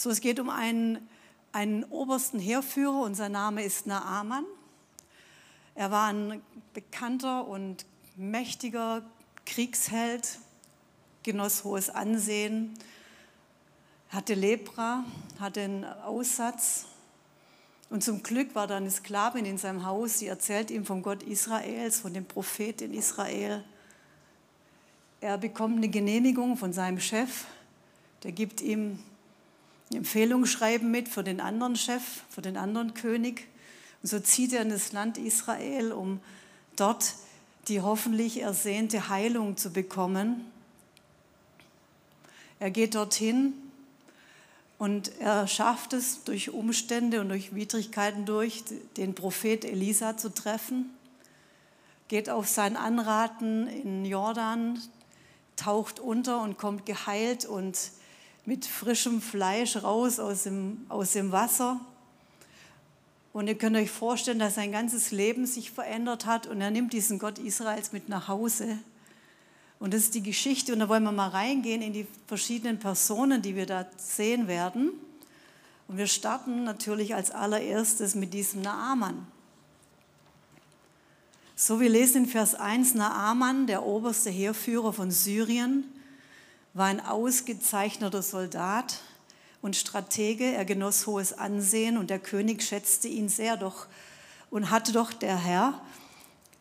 So, es geht um einen, einen obersten Heerführer und sein Name ist Naaman. Er war ein bekannter und mächtiger Kriegsheld, genoss hohes Ansehen, hatte Lepra, hatte einen Aussatz. Und zum Glück war da eine Sklavin in seinem Haus, die erzählt ihm vom Gott Israels, von dem Prophet in Israel. Er bekommt eine Genehmigung von seinem Chef, der gibt ihm Empfehlungsschreiben mit für den anderen Chef, für den anderen König. Und so zieht er in das Land Israel, um dort die hoffentlich ersehnte Heilung zu bekommen. Er geht dorthin und er schafft es durch Umstände und durch Widrigkeiten durch, den Prophet Elisa zu treffen, geht auf sein Anraten in Jordan, taucht unter und kommt geheilt und mit frischem Fleisch raus aus dem, aus dem Wasser. Und ihr könnt euch vorstellen, dass sein ganzes Leben sich verändert hat und er nimmt diesen Gott Israels mit nach Hause. Und das ist die Geschichte und da wollen wir mal reingehen in die verschiedenen Personen, die wir da sehen werden. Und wir starten natürlich als allererstes mit diesem Naaman. So, wir lesen in Vers 1, Naaman, der oberste Heerführer von Syrien, war ein ausgezeichneter Soldat und Stratege. Er genoss hohes Ansehen und der König schätzte ihn sehr doch und hatte doch der Herr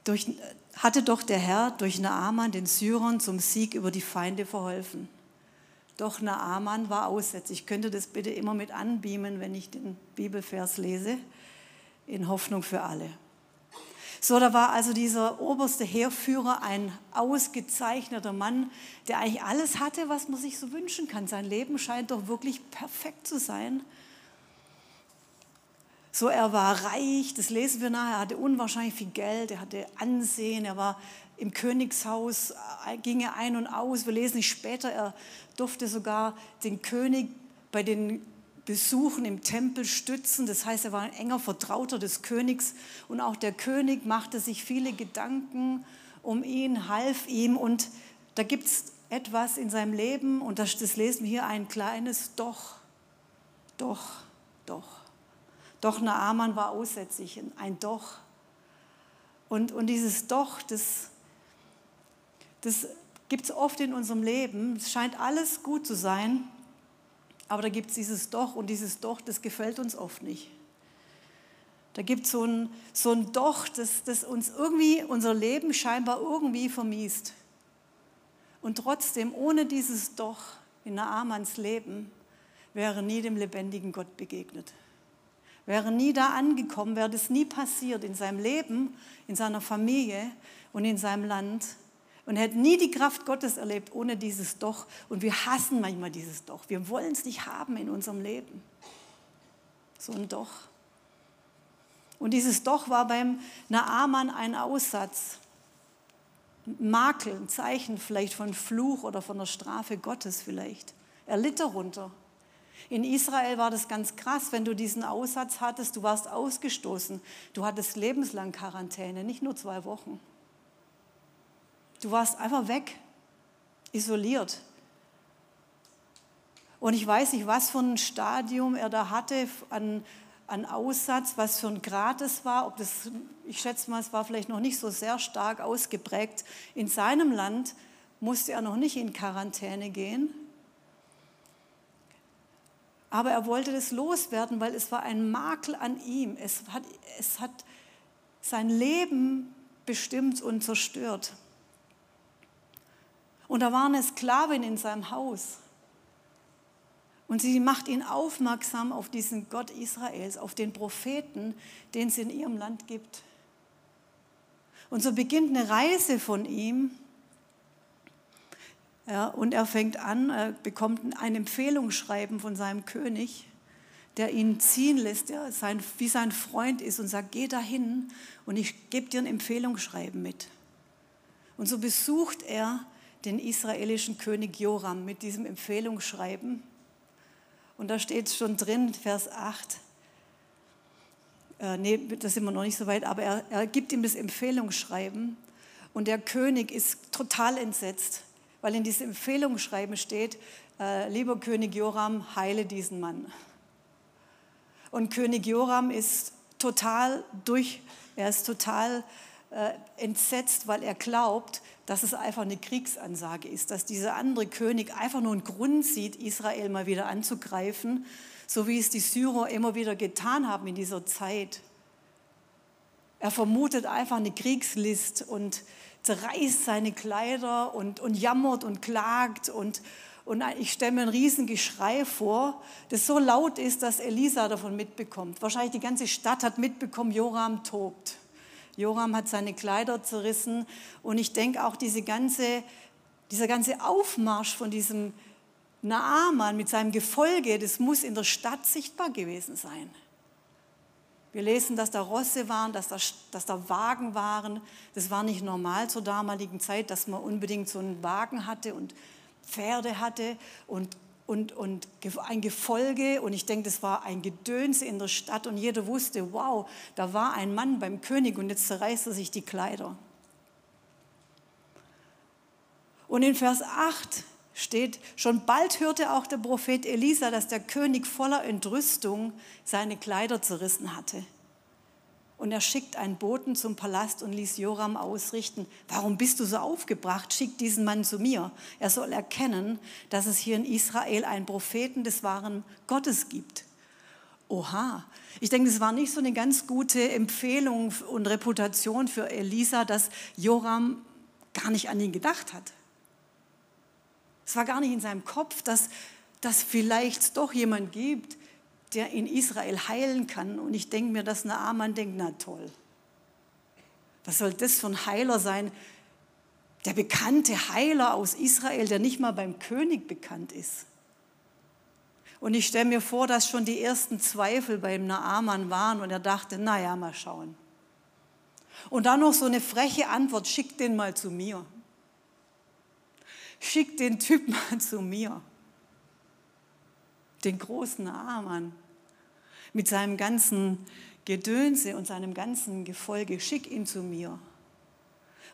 durch, hatte doch der Herr durch Naaman den Syrern zum Sieg über die Feinde verholfen. Doch Naaman war aussätzlich. Ich könnte das bitte immer mit anbeamen, wenn ich den Bibelvers lese, in Hoffnung für alle. So, da war also dieser oberste Heerführer ein ausgezeichneter Mann, der eigentlich alles hatte, was man sich so wünschen kann. Sein Leben scheint doch wirklich perfekt zu sein. So, er war reich, das lesen wir nachher, er hatte unwahrscheinlich viel Geld, er hatte Ansehen, er war im Königshaus, äh, ging er ein und aus. Wir lesen später, er durfte sogar den König bei den Besuchen im Tempel stützen. Das heißt, er war ein enger Vertrauter des Königs und auch der König machte sich viele Gedanken um ihn, half ihm und da gibt es etwas in seinem Leben und das, das lesen wir hier ein kleines Doch, Doch, Doch. Doch Naaman war aussätzlich, ein Doch. Und, und dieses Doch, das, das gibt es oft in unserem Leben. Es scheint alles gut zu sein, aber da gibt es dieses Doch und dieses Doch, das gefällt uns oft nicht. Da gibt es so ein, so ein Doch, das, das uns irgendwie unser Leben scheinbar irgendwie vermiest. Und trotzdem, ohne dieses Doch in Naamans Leben, wäre nie dem lebendigen Gott begegnet. Wäre nie da angekommen, wäre das nie passiert in seinem Leben, in seiner Familie und in seinem Land und hätte nie die Kraft Gottes erlebt ohne dieses Doch. Und wir hassen manchmal dieses Doch. Wir wollen es nicht haben in unserem Leben. So ein Doch. Und dieses Doch war beim Naaman ein Aussatz. Makel, ein Zeichen vielleicht von Fluch oder von der Strafe Gottes vielleicht. Er litt darunter. In Israel war das ganz krass, wenn du diesen Aussatz hattest, du warst ausgestoßen. Du hattest lebenslang Quarantäne, nicht nur zwei Wochen. Du warst einfach weg, isoliert. Und ich weiß nicht, was für ein Stadium er da hatte an, an Aussatz, was für ein Grad es war. Ob das, ich schätze mal, es war vielleicht noch nicht so sehr stark ausgeprägt. In seinem Land musste er noch nicht in Quarantäne gehen. Aber er wollte das loswerden, weil es war ein Makel an ihm. Es hat, es hat sein Leben bestimmt und zerstört. Und da war eine Sklavin in seinem Haus. Und sie macht ihn aufmerksam auf diesen Gott Israels, auf den Propheten, den es in ihrem Land gibt. Und so beginnt eine Reise von ihm. Ja, und er fängt an, er bekommt ein Empfehlungsschreiben von seinem König, der ihn ziehen lässt, der sein, wie sein Freund ist und sagt, geh dahin und ich gebe dir ein Empfehlungsschreiben mit. Und so besucht er den israelischen König Joram mit diesem Empfehlungsschreiben. Und da steht schon drin, Vers 8. Äh, nee, da sind wir noch nicht so weit, aber er, er gibt ihm das Empfehlungsschreiben und der König ist total entsetzt, weil in diesem Empfehlungsschreiben steht, äh, lieber König Joram, heile diesen Mann. Und König Joram ist total durch, er ist total entsetzt, weil er glaubt, dass es einfach eine Kriegsansage ist, dass dieser andere König einfach nur einen Grund sieht, Israel mal wieder anzugreifen, so wie es die Syrer immer wieder getan haben in dieser Zeit. Er vermutet einfach eine Kriegslist und zerreißt seine Kleider und, und jammert und klagt und, und ich stelle mir ein Riesengeschrei vor, das so laut ist, dass Elisa davon mitbekommt. Wahrscheinlich die ganze Stadt hat mitbekommen, Joram tobt. Joram hat seine Kleider zerrissen und ich denke auch diese ganze, dieser ganze Aufmarsch von diesem Naaman mit seinem Gefolge, das muss in der Stadt sichtbar gewesen sein. Wir lesen, dass da Rosse waren, dass da, dass da Wagen waren. Das war nicht normal zur damaligen Zeit, dass man unbedingt so einen Wagen hatte und Pferde hatte und, und, und ein Gefolge. Und ich denke, das war ein Gedönse in der Stadt und jeder wusste, wow, da war ein Mann beim König und jetzt zerreißt er sich die Kleider. Und in Vers 8 steht, schon bald hörte auch der Prophet Elisa, dass der König voller Entrüstung seine Kleider zerrissen hatte. Und er schickt einen Boten zum Palast und ließ Joram ausrichten, warum bist du so aufgebracht? Schick diesen Mann zu mir. Er soll erkennen, dass es hier in Israel einen Propheten des wahren Gottes gibt. Oha, ich denke, es war nicht so eine ganz gute Empfehlung und Reputation für Elisa, dass Joram gar nicht an ihn gedacht hat. Es war gar nicht in seinem Kopf, dass, dass vielleicht doch jemand gibt, der in Israel heilen kann. Und ich denke mir, dass Naaman denkt, na toll, was soll das für ein Heiler sein? Der bekannte Heiler aus Israel, der nicht mal beim König bekannt ist. Und ich stelle mir vor, dass schon die ersten Zweifel beim Naaman waren und er dachte, naja, mal schauen. Und dann noch so eine freche Antwort, schick den mal zu mir. Schick den Typ mal zu mir den großen Naaman mit seinem ganzen Gedönse und seinem ganzen Gefolge, schick ihn zu mir.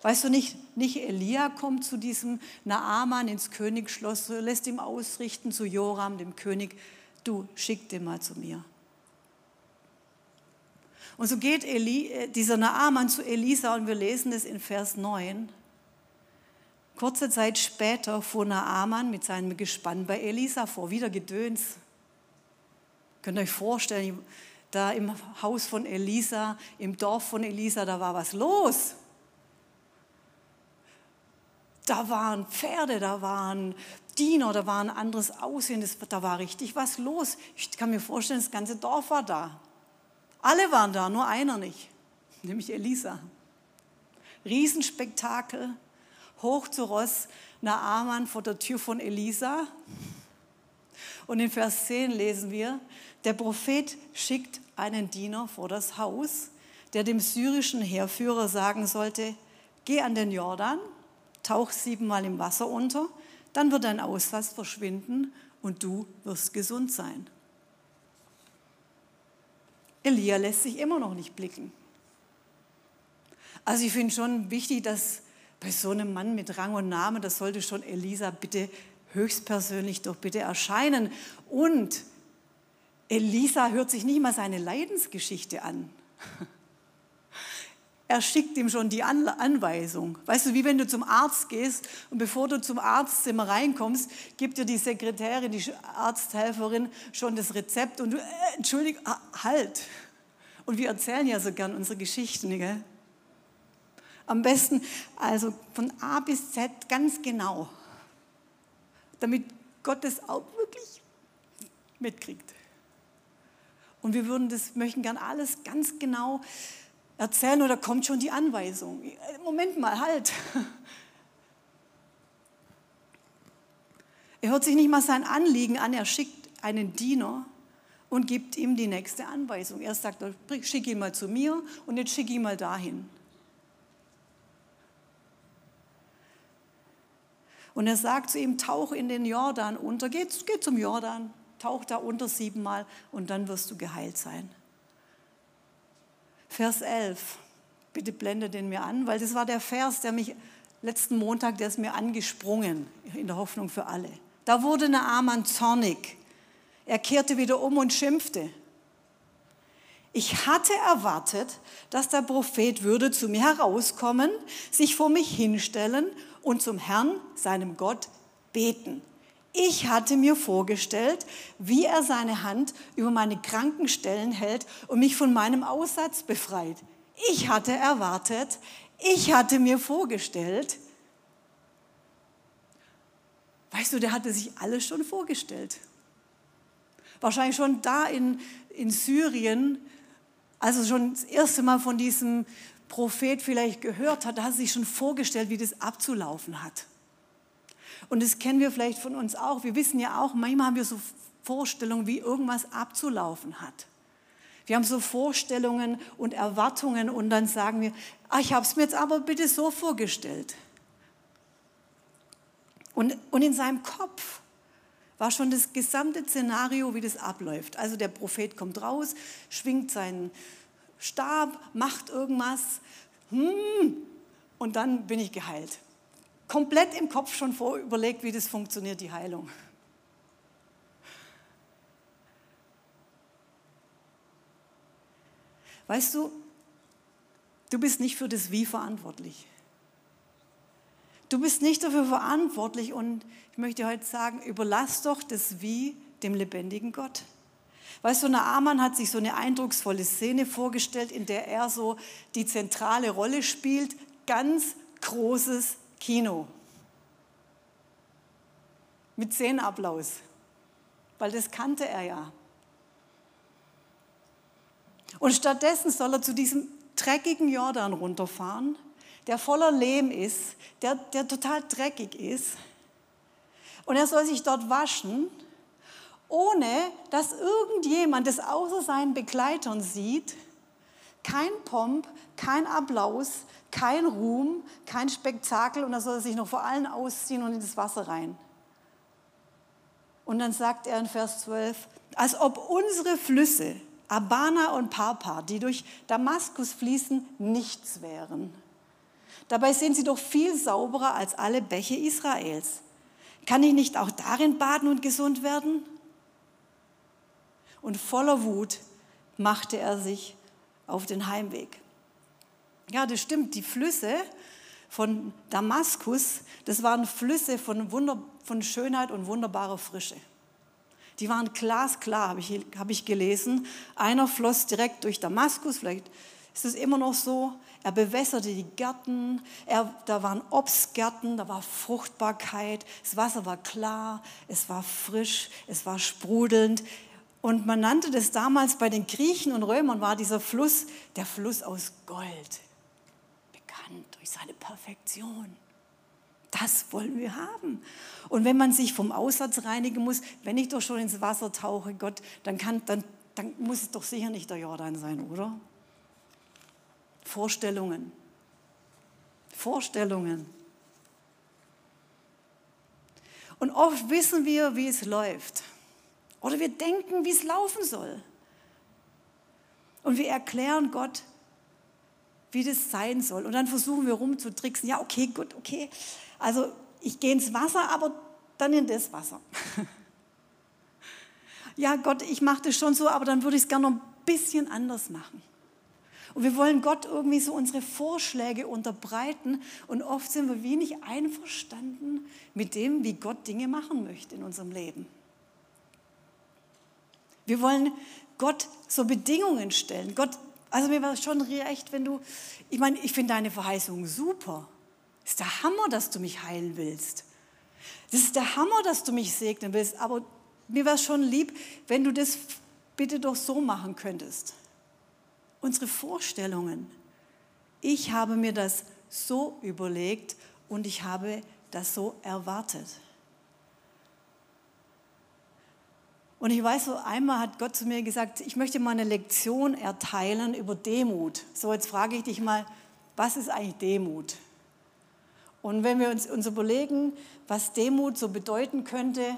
Weißt du nicht, nicht Elia kommt zu diesem Naaman ins Königsschloss, lässt ihm ausrichten zu Joram, dem König, du schick den mal zu mir. Und so geht Eli, äh, dieser Naaman zu Elisa und wir lesen es in Vers 9. Kurze Zeit später fuhr Naaman mit seinem Gespann bei Elisa vor, wieder Gedöns. Könnt ihr euch vorstellen, da im Haus von Elisa, im Dorf von Elisa, da war was los. Da waren Pferde, da waren Diener, da war ein anderes Aussehen, da war richtig was los. Ich kann mir vorstellen, das ganze Dorf war da. Alle waren da, nur einer nicht, nämlich Elisa. Riesenspektakel hoch zu Ross Naaman vor der Tür von Elisa. Und in Vers 10 lesen wir, der Prophet schickt einen Diener vor das Haus, der dem syrischen Heerführer sagen sollte, geh an den Jordan, tauch siebenmal im Wasser unter, dann wird dein Aussatz verschwinden und du wirst gesund sein. Elia lässt sich immer noch nicht blicken. Also ich finde schon wichtig, dass bei so einem Mann mit Rang und Namen, das sollte schon Elisa bitte höchstpersönlich doch bitte erscheinen. Und Elisa hört sich nicht mal seine Leidensgeschichte an. Er schickt ihm schon die Anweisung. Weißt du, wie wenn du zum Arzt gehst und bevor du zum Arztzimmer reinkommst, gibt dir die Sekretärin, die Arzthelferin schon das Rezept und du, äh, entschuldige, halt. Und wir erzählen ja so gern unsere Geschichten, gell? Am besten also von A bis Z ganz genau, damit Gott es auch wirklich mitkriegt. Und wir würden das, möchten gern alles ganz genau erzählen oder kommt schon die Anweisung. Moment mal, halt. Er hört sich nicht mal sein Anliegen an, er schickt einen Diener und gibt ihm die nächste Anweisung. Er sagt, schick ihn mal zu mir und jetzt schick ihn mal dahin. Und er sagt zu ihm, tauch in den Jordan unter, geh, geh zum Jordan, tauch da unter siebenmal und dann wirst du geheilt sein. Vers 11, bitte blende den mir an, weil das war der Vers, der mich letzten Montag, der ist mir angesprungen, in der Hoffnung für alle. Da wurde Naaman zornig. Er kehrte wieder um und schimpfte. Ich hatte erwartet, dass der Prophet würde zu mir herauskommen, sich vor mich hinstellen und zum Herrn, seinem Gott, beten. Ich hatte mir vorgestellt, wie er seine Hand über meine kranken Stellen hält und mich von meinem Aussatz befreit. Ich hatte erwartet, ich hatte mir vorgestellt, weißt du, der hatte sich alles schon vorgestellt. Wahrscheinlich schon da in, in Syrien als er schon das erste Mal von diesem Prophet vielleicht gehört hat, hat er sich schon vorgestellt, wie das abzulaufen hat. Und das kennen wir vielleicht von uns auch. Wir wissen ja auch, manchmal haben wir so Vorstellungen, wie irgendwas abzulaufen hat. Wir haben so Vorstellungen und Erwartungen und dann sagen wir, ach, ich habe es mir jetzt aber bitte so vorgestellt. Und, und in seinem Kopf war schon das gesamte Szenario, wie das abläuft. Also der Prophet kommt raus, schwingt seinen Stab, macht irgendwas, hmm, und dann bin ich geheilt. Komplett im Kopf schon vorüberlegt, wie das funktioniert, die Heilung. Weißt du, du bist nicht für das Wie verantwortlich. Du bist nicht dafür verantwortlich und ich möchte heute sagen, überlass doch das Wie dem lebendigen Gott. Weißt du, Naaman hat sich so eine eindrucksvolle Szene vorgestellt, in der er so die zentrale Rolle spielt. Ganz großes Kino. Mit Szenenapplaus. Weil das kannte er ja. Und stattdessen soll er zu diesem dreckigen Jordan runterfahren der voller Lehm ist, der, der total dreckig ist. Und er soll sich dort waschen, ohne dass irgendjemand das außer seinen Begleitern sieht. Kein Pomp, kein Applaus, kein Ruhm, kein Spektakel. Und er soll sich noch vor allen ausziehen und in das Wasser rein. Und dann sagt er in Vers 12, als ob unsere Flüsse, Abana und Papa, die durch Damaskus fließen, nichts wären. Dabei sind sie doch viel sauberer als alle Bäche Israels. Kann ich nicht auch darin baden und gesund werden? Und voller Wut machte er sich auf den Heimweg. Ja, das stimmt. Die Flüsse von Damaskus, das waren Flüsse von, Wunder, von Schönheit und wunderbarer Frische. Die waren glasklar, habe ich, habe ich gelesen. Einer floss direkt durch Damaskus, vielleicht ist es immer noch so. Er bewässerte die Gärten, er, da waren Obstgärten, da war Fruchtbarkeit, das Wasser war klar, es war frisch, es war sprudelnd. Und man nannte das damals bei den Griechen und Römern war dieser Fluss der Fluss aus Gold, bekannt durch seine Perfektion. Das wollen wir haben. Und wenn man sich vom Aussatz reinigen muss, wenn ich doch schon ins Wasser tauche, Gott, dann, kann, dann, dann muss es doch sicher nicht der Jordan sein, oder? Vorstellungen. Vorstellungen. Und oft wissen wir, wie es läuft. Oder wir denken, wie es laufen soll. Und wir erklären Gott, wie das sein soll. Und dann versuchen wir rumzutricksen. Ja, okay, gut, okay. Also ich gehe ins Wasser, aber dann in das Wasser. ja, Gott, ich mache das schon so, aber dann würde ich es gerne noch ein bisschen anders machen. Und wir wollen Gott irgendwie so unsere Vorschläge unterbreiten und oft sind wir wenig einverstanden mit dem, wie Gott Dinge machen möchte in unserem Leben. Wir wollen Gott so Bedingungen stellen. Gott, also mir war es schon recht, wenn du, ich meine, ich finde deine Verheißung super. Ist der Hammer, dass du mich heilen willst. Das ist der Hammer, dass du mich segnen willst. Aber mir wäre es schon lieb, wenn du das bitte doch so machen könntest unsere Vorstellungen. Ich habe mir das so überlegt und ich habe das so erwartet. Und ich weiß, so einmal hat Gott zu mir gesagt, ich möchte mal eine Lektion erteilen über Demut. So, jetzt frage ich dich mal, was ist eigentlich Demut? Und wenn wir uns, uns überlegen, was Demut so bedeuten könnte,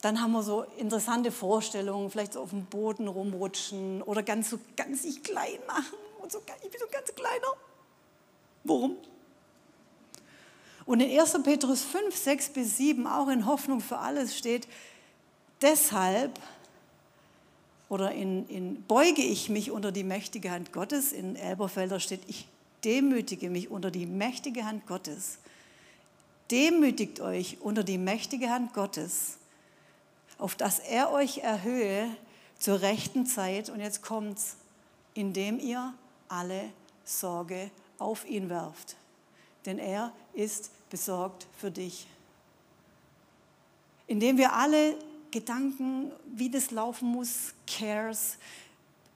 dann haben wir so interessante Vorstellungen, vielleicht so auf dem Boden rumrutschen oder ganz so ganz sich klein machen und so, ich bin so ganz kleiner. Warum? Und in 1. Petrus 5, 6 bis 7, auch in Hoffnung für alles steht, deshalb oder in, in beuge ich mich unter die mächtige Hand Gottes. In Elberfelder steht, ich demütige mich unter die mächtige Hand Gottes. Demütigt euch unter die mächtige Hand Gottes, auf dass er euch erhöhe zur rechten Zeit. Und jetzt kommt's, indem ihr alle Sorge auf ihn werft. Denn er ist besorgt für dich. Indem wir alle Gedanken, wie das laufen muss, Cares,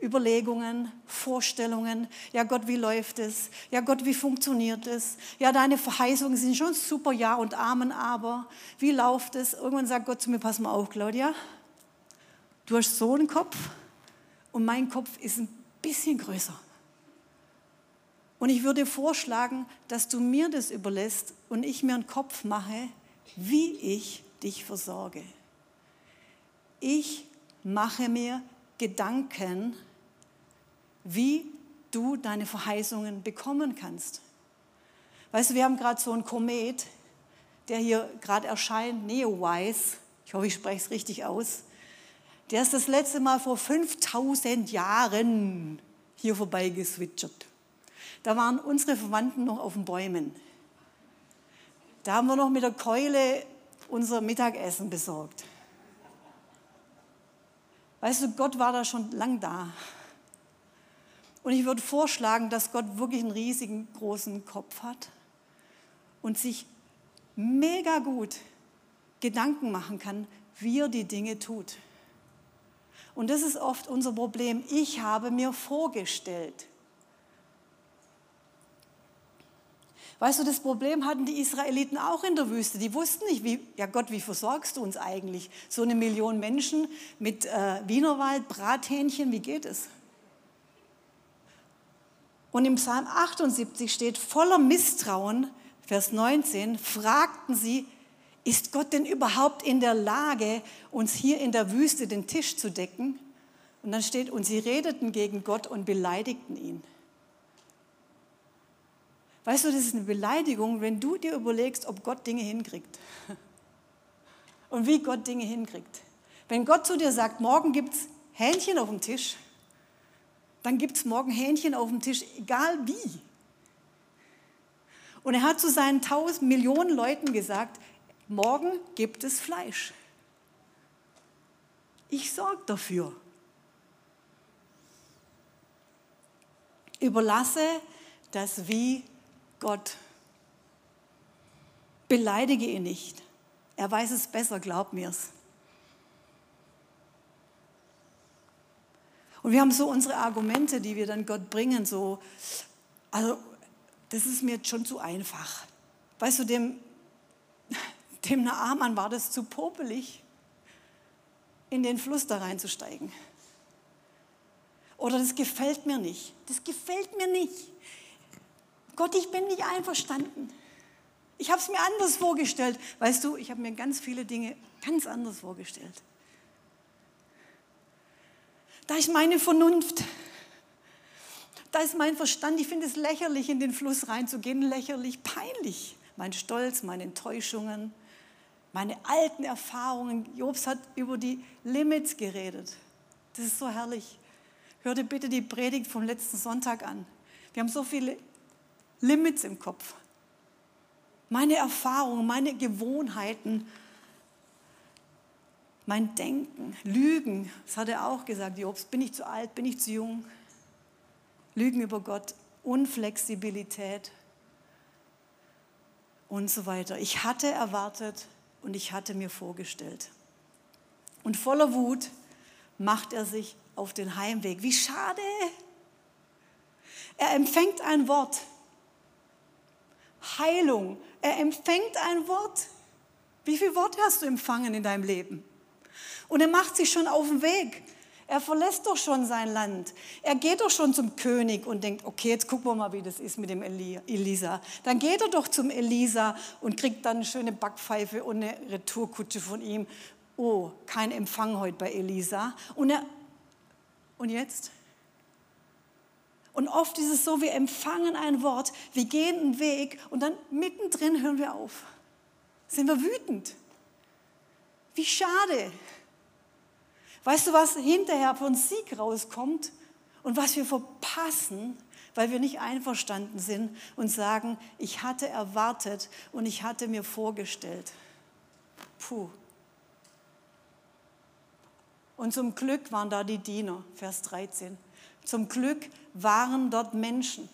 Überlegungen, Vorstellungen. Ja Gott, wie läuft es? Ja Gott, wie funktioniert es? Ja, deine Verheißungen sind schon super, ja und Amen, aber wie läuft es? Irgendwann sagt Gott zu mir, pass mal auf, Claudia, du hast so einen Kopf und mein Kopf ist ein bisschen größer. Und ich würde vorschlagen, dass du mir das überlässt und ich mir einen Kopf mache, wie ich dich versorge. Ich mache mir Gedanken, wie du deine Verheißungen bekommen kannst. Weißt du, wir haben gerade so einen Komet, der hier gerade erscheint, Neowise. Ich hoffe, ich spreche es richtig aus. Der ist das letzte Mal vor 5000 Jahren hier vorbeigeswitchert. Da waren unsere Verwandten noch auf den Bäumen. Da haben wir noch mit der Keule unser Mittagessen besorgt. Weißt du, Gott war da schon lang da. Und ich würde vorschlagen, dass Gott wirklich einen riesigen, großen Kopf hat und sich mega gut Gedanken machen kann, wie er die Dinge tut. Und das ist oft unser Problem. Ich habe mir vorgestellt. Weißt du, das Problem hatten die Israeliten auch in der Wüste. Die wussten nicht, wie, ja Gott, wie versorgst du uns eigentlich? So eine Million Menschen mit äh, Wienerwald, Brathähnchen, wie geht es? Und im Psalm 78 steht, voller Misstrauen, Vers 19, fragten sie, ist Gott denn überhaupt in der Lage, uns hier in der Wüste den Tisch zu decken? Und dann steht, und sie redeten gegen Gott und beleidigten ihn. Weißt du, das ist eine Beleidigung, wenn du dir überlegst, ob Gott Dinge hinkriegt. Und wie Gott Dinge hinkriegt. Wenn Gott zu dir sagt, morgen gibt es Hähnchen auf dem Tisch, dann gibt es morgen Hähnchen auf dem Tisch, egal wie. Und er hat zu seinen tausend Millionen Leuten gesagt, morgen gibt es Fleisch. Ich sorge dafür. Überlasse das Wie Gott. Beleidige ihn nicht. Er weiß es besser, glaub mir's. Und wir haben so unsere Argumente, die wir dann Gott bringen, so, also das ist mir jetzt schon zu einfach. Weißt du, dem, dem Naaman war das zu popelig, in den Fluss da reinzusteigen. Oder das gefällt mir nicht. Das gefällt mir nicht. Gott, ich bin nicht einverstanden. Ich habe es mir anders vorgestellt. Weißt du, ich habe mir ganz viele Dinge ganz anders vorgestellt. Da ist meine Vernunft. Da ist mein Verstand. Ich finde es lächerlich, in den Fluss reinzugehen. Lächerlich, peinlich. Mein Stolz, meine Enttäuschungen, meine alten Erfahrungen. Jobs hat über die Limits geredet. Das ist so herrlich. Hör dir bitte die Predigt vom letzten Sonntag an. Wir haben so viele Limits im Kopf. Meine Erfahrungen, meine Gewohnheiten, mein Denken, Lügen, das hat er auch gesagt, Jobs, bin ich zu alt, bin ich zu jung? Lügen über Gott, Unflexibilität und so weiter. Ich hatte erwartet und ich hatte mir vorgestellt. Und voller Wut macht er sich auf den Heimweg. Wie schade! Er empfängt ein Wort, Heilung. Er empfängt ein Wort. Wie viele Worte hast du empfangen in deinem Leben? Und er macht sich schon auf den Weg. Er verlässt doch schon sein Land. Er geht doch schon zum König und denkt, okay, jetzt gucken wir mal, wie das ist mit dem Elisa. Dann geht er doch zum Elisa und kriegt dann eine schöne Backpfeife und eine Retourkutsche von ihm. Oh, kein Empfang heute bei Elisa. Und, er, und jetzt? Und oft ist es so, wir empfangen ein Wort, wir gehen einen Weg und dann mittendrin hören wir auf. Sind wir wütend. Wie schade. Weißt du, was hinterher von Sieg rauskommt und was wir verpassen, weil wir nicht einverstanden sind und sagen, ich hatte erwartet und ich hatte mir vorgestellt. Puh. Und zum Glück waren da die Diener, Vers 13. Zum Glück waren dort Menschen,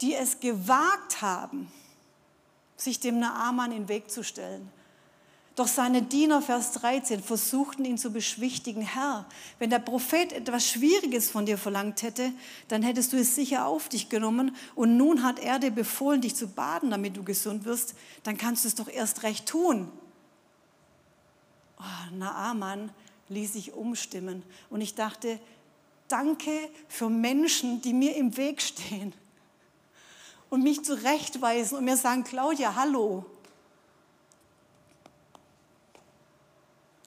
die es gewagt haben, sich dem Naaman in den Weg zu stellen doch seine Diener, Vers 13, versuchten ihn zu beschwichtigen. Herr, wenn der Prophet etwas Schwieriges von dir verlangt hätte, dann hättest du es sicher auf dich genommen. Und nun hat er dir befohlen, dich zu baden, damit du gesund wirst. Dann kannst du es doch erst recht tun. Oh, Naaman ließ sich umstimmen. Und ich dachte, danke für Menschen, die mir im Weg stehen und mich zurechtweisen und mir sagen, Claudia, hallo,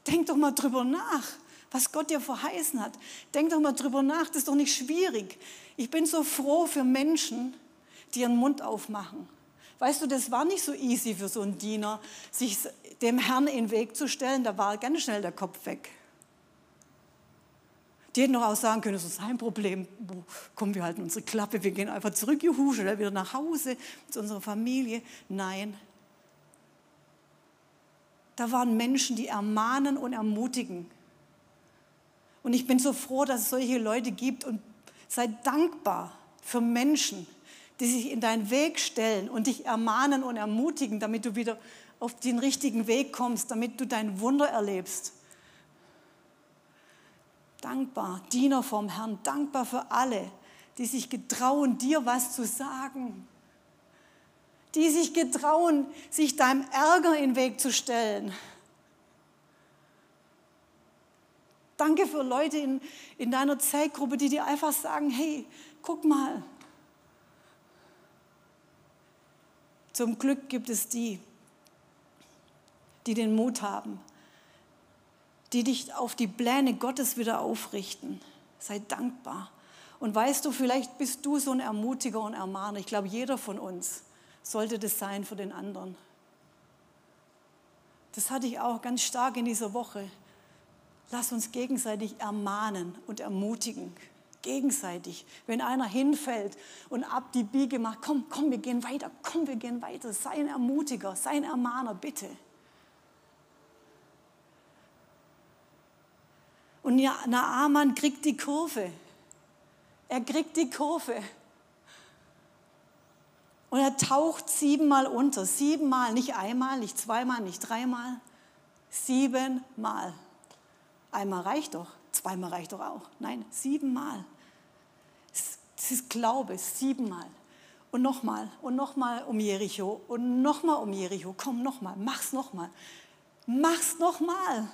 Denk doch mal drüber nach, was Gott dir verheißen hat. Denk doch mal drüber nach, das ist doch nicht schwierig. Ich bin so froh für Menschen, die ihren Mund aufmachen. Weißt du, das war nicht so easy für so einen Diener, sich dem Herrn in den Weg zu stellen. Da war ganz schnell der Kopf weg. Die hätten doch auch sagen können, das ist sein Problem. Kommen wir halten unsere Klappe, wir gehen einfach zurück, juhu, schnell wieder nach Hause zu unserer Familie. Nein, da waren Menschen, die ermahnen und ermutigen. Und ich bin so froh, dass es solche Leute gibt und sei dankbar für Menschen, die sich in deinen Weg stellen und dich ermahnen und ermutigen, damit du wieder auf den richtigen Weg kommst, damit du dein Wunder erlebst. Dankbar, Diener vom Herrn, dankbar für alle, die sich getrauen, dir was zu sagen die sich getrauen, sich deinem Ärger in den Weg zu stellen. Danke für Leute in, in deiner Zeitgruppe, die dir einfach sagen, hey, guck mal. Zum Glück gibt es die, die den Mut haben, die dich auf die Pläne Gottes wieder aufrichten. Sei dankbar. Und weißt du, vielleicht bist du so ein Ermutiger und Ermahner. Ich glaube, jeder von uns sollte das sein für den anderen. Das hatte ich auch ganz stark in dieser Woche. Lass uns gegenseitig ermahnen und ermutigen. Gegenseitig. Wenn einer hinfällt und ab die Biege macht, komm, komm, wir gehen weiter, komm, wir gehen weiter. Sei ein Ermutiger, sei ein Ermahner, bitte. Und Naaman kriegt die Kurve. Er kriegt die Kurve. Und er taucht siebenmal unter. Siebenmal, nicht einmal, nicht zweimal, nicht dreimal. Siebenmal. Einmal reicht doch, zweimal reicht doch auch. Nein, siebenmal. Das ist Glaube, siebenmal. Und nochmal, und nochmal um Jericho, und nochmal um Jericho. Komm, nochmal, mach's nochmal. Mach's nochmal.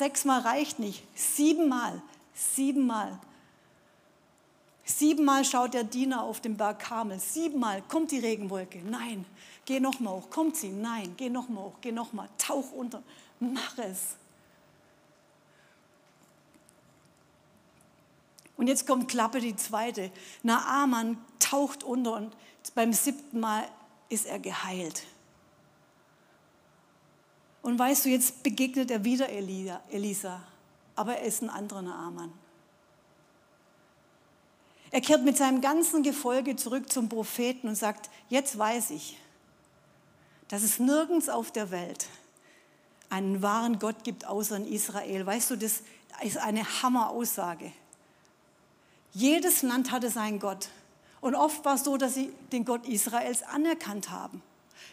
Sechsmal reicht nicht, siebenmal, siebenmal. Siebenmal schaut der Diener auf den Berg Karmel. Siebenmal kommt die Regenwolke. Nein, geh noch mal hoch. Kommt sie? Nein, geh noch mal hoch. Geh noch mal. Tauch unter. Mach es. Und jetzt kommt Klappe die zweite. Naaman taucht unter und beim siebten Mal ist er geheilt. Und weißt du, jetzt begegnet er wieder Elisa, aber er ist ein anderer Naaman. Er kehrt mit seinem ganzen Gefolge zurück zum Propheten und sagt, jetzt weiß ich, dass es nirgends auf der Welt einen wahren Gott gibt außer in Israel. Weißt du, das ist eine Hammeraussage. Jedes Land hatte seinen Gott. Und oft war es so, dass sie den Gott Israels anerkannt haben.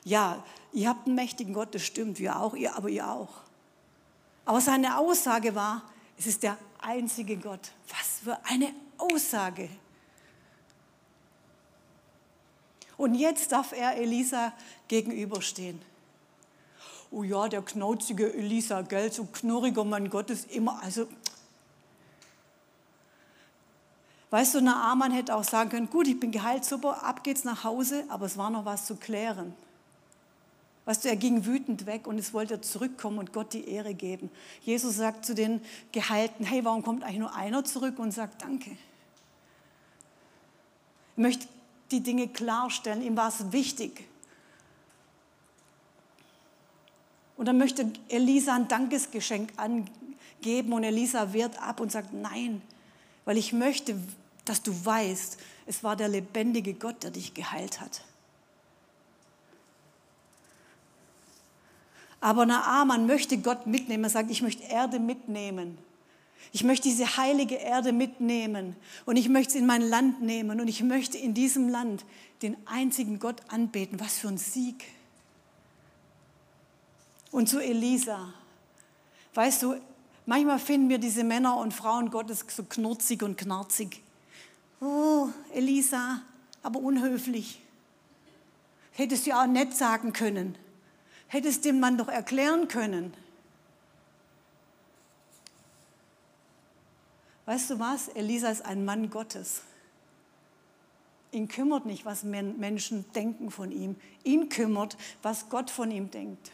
Ja, ihr habt einen mächtigen Gott, das stimmt, wir auch, ihr, aber ihr auch. Aber seine Aussage war, es ist der einzige Gott. Was für eine Aussage. Und jetzt darf er Elisa gegenüberstehen. Oh ja, der knauzige Elisa, gell, so knurriger Mann Gottes, immer, also. Weißt du, Naaman hätte auch sagen können, gut, ich bin geheilt, super, ab geht's nach Hause, aber es war noch was zu klären. Weißt du, er ging wütend weg und es wollte zurückkommen und Gott die Ehre geben. Jesus sagt zu den Gehalten, hey, warum kommt eigentlich nur einer zurück und sagt Danke? Er möchte die Dinge klarstellen, ihm war es wichtig. Und dann möchte Elisa ein Dankesgeschenk angeben und Elisa wehrt ab und sagt, nein, weil ich möchte, dass du weißt, es war der lebendige Gott, der dich geheilt hat. Aber Naaman möchte Gott mitnehmen. Er sagt, ich möchte Erde mitnehmen. Ich möchte diese heilige Erde mitnehmen und ich möchte es in mein Land nehmen und ich möchte in diesem Land den einzigen Gott anbeten. Was für ein Sieg. Und zu Elisa. Weißt du, manchmal finden wir diese Männer und Frauen Gottes so knurzig und knarzig. Oh, Elisa, aber unhöflich. Hättest du auch nett sagen können. Hättest dem Mann doch erklären können. Weißt du was? Elisa ist ein Mann Gottes. Ihn kümmert nicht, was Menschen denken von ihm. Ihn kümmert, was Gott von ihm denkt.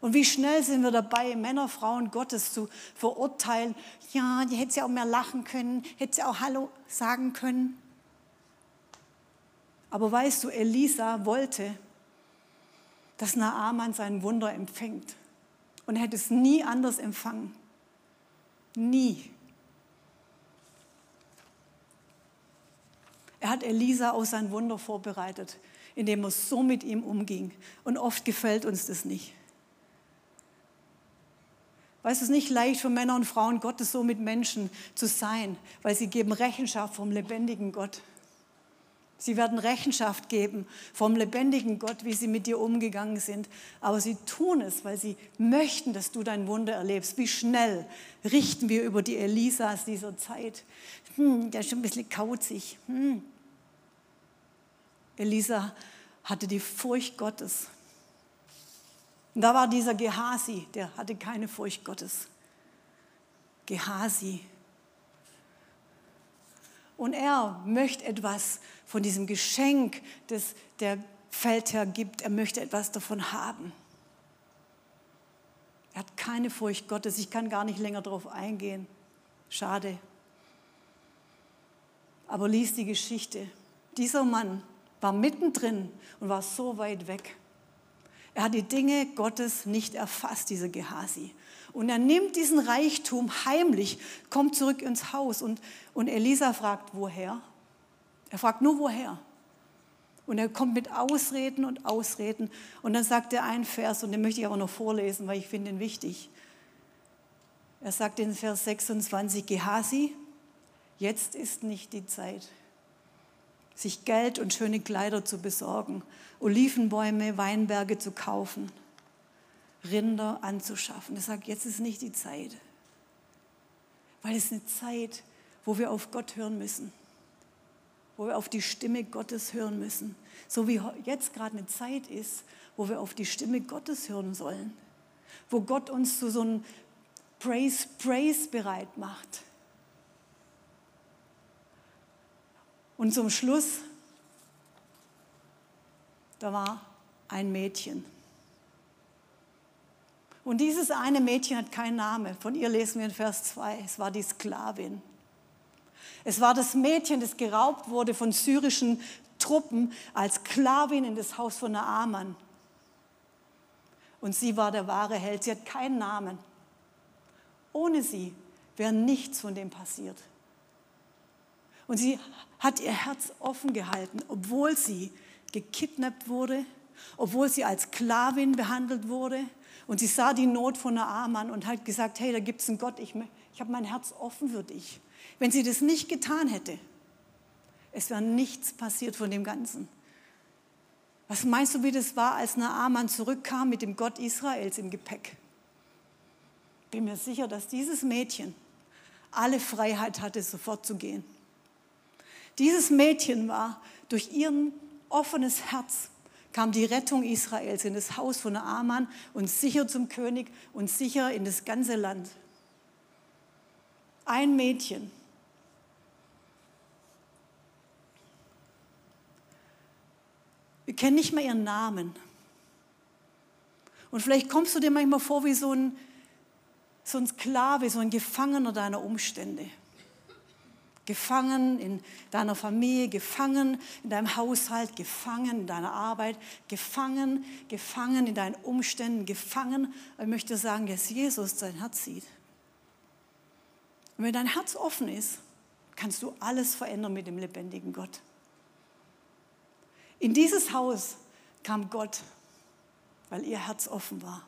Und wie schnell sind wir dabei, Männer, Frauen Gottes zu verurteilen. Ja, die hätte sie auch mehr lachen können, hätte sie auch Hallo sagen können. Aber weißt du, Elisa wollte, dass Naaman sein Wunder empfängt. Und er hätte es nie anders empfangen. Nie. Er hat Elisa auf sein Wunder vorbereitet, indem er so mit ihm umging. Und oft gefällt uns das nicht. Weil es ist nicht leicht für Männer und Frauen Gottes so mit Menschen zu sein, weil sie geben Rechenschaft vom lebendigen Gott. Sie werden Rechenschaft geben vom lebendigen Gott, wie sie mit dir umgegangen sind. Aber sie tun es, weil sie möchten, dass du dein Wunder erlebst. Wie schnell richten wir über die Elisas dieser Zeit. Hm, der ist schon ein bisschen kauzig. Hm. Elisa hatte die Furcht Gottes. Und da war dieser Gehasi, der hatte keine Furcht Gottes. Gehasi. Und er möchte etwas von diesem Geschenk, das der Feldherr gibt. Er möchte etwas davon haben. Er hat keine Furcht Gottes. Ich kann gar nicht länger darauf eingehen. Schade. Aber lies die Geschichte. Dieser Mann war mittendrin und war so weit weg. Er hat die Dinge Gottes nicht erfasst, dieser Gehasi. Und er nimmt diesen Reichtum heimlich, kommt zurück ins Haus und, und Elisa fragt, woher? Er fragt nur, woher? Und er kommt mit Ausreden und Ausreden. Und dann sagt er einen Vers, und den möchte ich aber noch vorlesen, weil ich finde ihn wichtig. Er sagt in Vers 26, Gehasi, jetzt ist nicht die Zeit sich Geld und schöne Kleider zu besorgen, Olivenbäume, Weinberge zu kaufen, Rinder anzuschaffen. Er sagt, jetzt ist nicht die Zeit, weil es eine Zeit, wo wir auf Gott hören müssen, wo wir auf die Stimme Gottes hören müssen, so wie jetzt gerade eine Zeit ist, wo wir auf die Stimme Gottes hören sollen, wo Gott uns zu so einem Praise, Praise bereit macht Und zum Schluss, da war ein Mädchen. Und dieses eine Mädchen hat keinen Namen. Von ihr lesen wir in Vers 2. Es war die Sklavin. Es war das Mädchen, das geraubt wurde von syrischen Truppen als Sklavin in das Haus von Naaman. Und sie war der wahre Held. Sie hat keinen Namen. Ohne sie wäre nichts von dem passiert. Und sie hat ihr Herz offen gehalten, obwohl sie gekidnappt wurde, obwohl sie als Sklavin behandelt wurde. Und sie sah die Not von Naaman und hat gesagt, hey, da gibt es einen Gott, ich, ich habe mein Herz offen für dich. Wenn sie das nicht getan hätte, es wäre nichts passiert von dem Ganzen. Was meinst du, wie das war, als Naaman zurückkam mit dem Gott Israels im Gepäck? Bin mir sicher, dass dieses Mädchen alle Freiheit hatte, sofort zu gehen. Dieses Mädchen war durch ihren offenes Herz kam die Rettung Israels in das Haus von Aman und sicher zum König und sicher in das ganze Land. Ein Mädchen. Wir kennen nicht mehr ihren Namen. Und vielleicht kommst du dir manchmal vor wie so ein, so ein Sklave, so ein Gefangener deiner Umstände. Gefangen in deiner Familie, gefangen in deinem Haushalt, gefangen in deiner Arbeit, gefangen, gefangen in deinen Umständen, gefangen. Ich möchte sagen, dass Jesus dein Herz sieht. Und wenn dein Herz offen ist, kannst du alles verändern mit dem lebendigen Gott. In dieses Haus kam Gott, weil ihr Herz offen war.